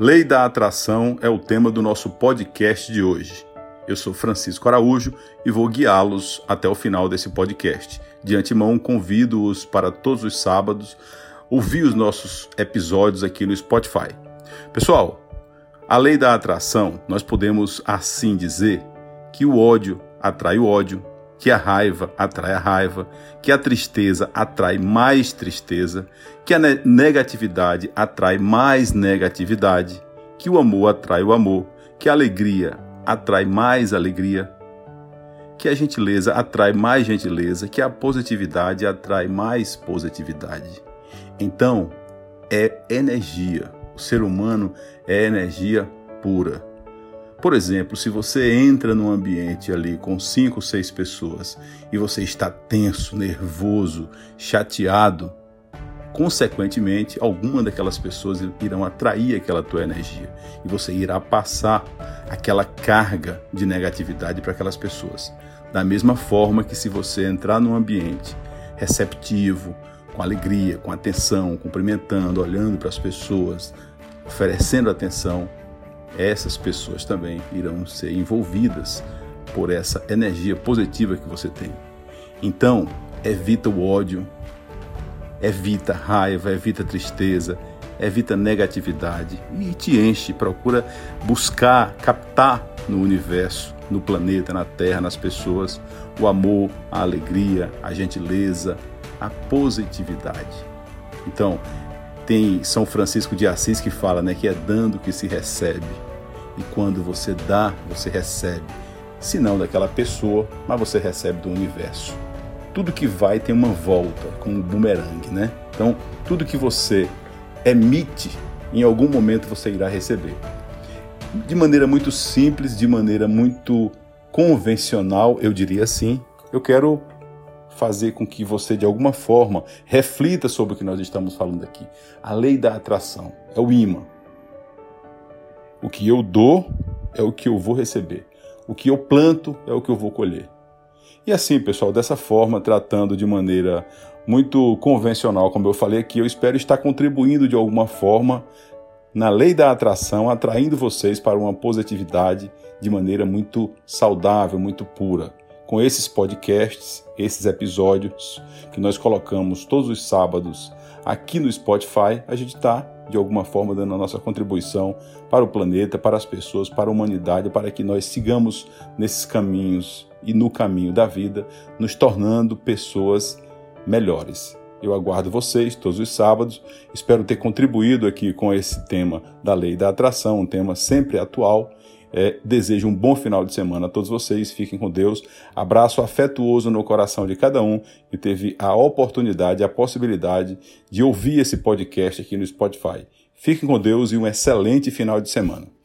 Lei da atração é o tema do nosso podcast de hoje. Eu sou Francisco Araújo e vou guiá-los até o final desse podcast. De antemão, convido-os para todos os sábados ouvir os nossos episódios aqui no Spotify. Pessoal, a lei da atração, nós podemos assim dizer que o ódio atrai o ódio, que a raiva atrai a raiva, que a tristeza atrai mais tristeza, que a negatividade atrai mais negatividade, que o amor atrai o amor, que a alegria atrai mais alegria, que a gentileza atrai mais gentileza, que a positividade atrai mais positividade. Então, é energia. O ser humano é energia pura. Por exemplo, se você entra num ambiente ali com cinco, seis pessoas e você está tenso, nervoso, chateado, consequentemente, alguma daquelas pessoas irão atrair aquela tua energia e você irá passar aquela carga de negatividade para aquelas pessoas. Da mesma forma que se você entrar num ambiente receptivo, com alegria, com atenção, cumprimentando, olhando para as pessoas, oferecendo atenção, essas pessoas também irão ser envolvidas por essa energia positiva que você tem. Então, evita o ódio, evita raiva, evita tristeza, evita negatividade e te enche, procura buscar, captar no universo, no planeta, na terra, nas pessoas, o amor, a alegria, a gentileza, a positividade. Então, tem São Francisco de Assis que fala, né, que é dando que se recebe. E quando você dá, você recebe. Se não daquela pessoa, mas você recebe do universo. Tudo que vai tem uma volta, como um bumerangue, né? Então, tudo que você emite, em algum momento você irá receber. De maneira muito simples, de maneira muito convencional, eu diria assim, eu quero fazer com que você, de alguma forma, reflita sobre o que nós estamos falando aqui. A lei da atração é o imã. O que eu dou é o que eu vou receber. O que eu planto é o que eu vou colher. E assim, pessoal, dessa forma, tratando de maneira muito convencional, como eu falei aqui, eu espero estar contribuindo de alguma forma na lei da atração, atraindo vocês para uma positividade de maneira muito saudável, muito pura com esses podcasts, esses episódios que nós colocamos todos os sábados aqui no Spotify, a gente está, de alguma forma, dando a nossa contribuição para o planeta, para as pessoas, para a humanidade, para que nós sigamos nesses caminhos e no caminho da vida, nos tornando pessoas melhores. Eu aguardo vocês todos os sábados. Espero ter contribuído aqui com esse tema da lei da atração, um tema sempre atual é, desejo um bom final de semana a todos vocês. Fiquem com Deus. Abraço afetuoso no coração de cada um que teve a oportunidade, a possibilidade de ouvir esse podcast aqui no Spotify. Fiquem com Deus e um excelente final de semana.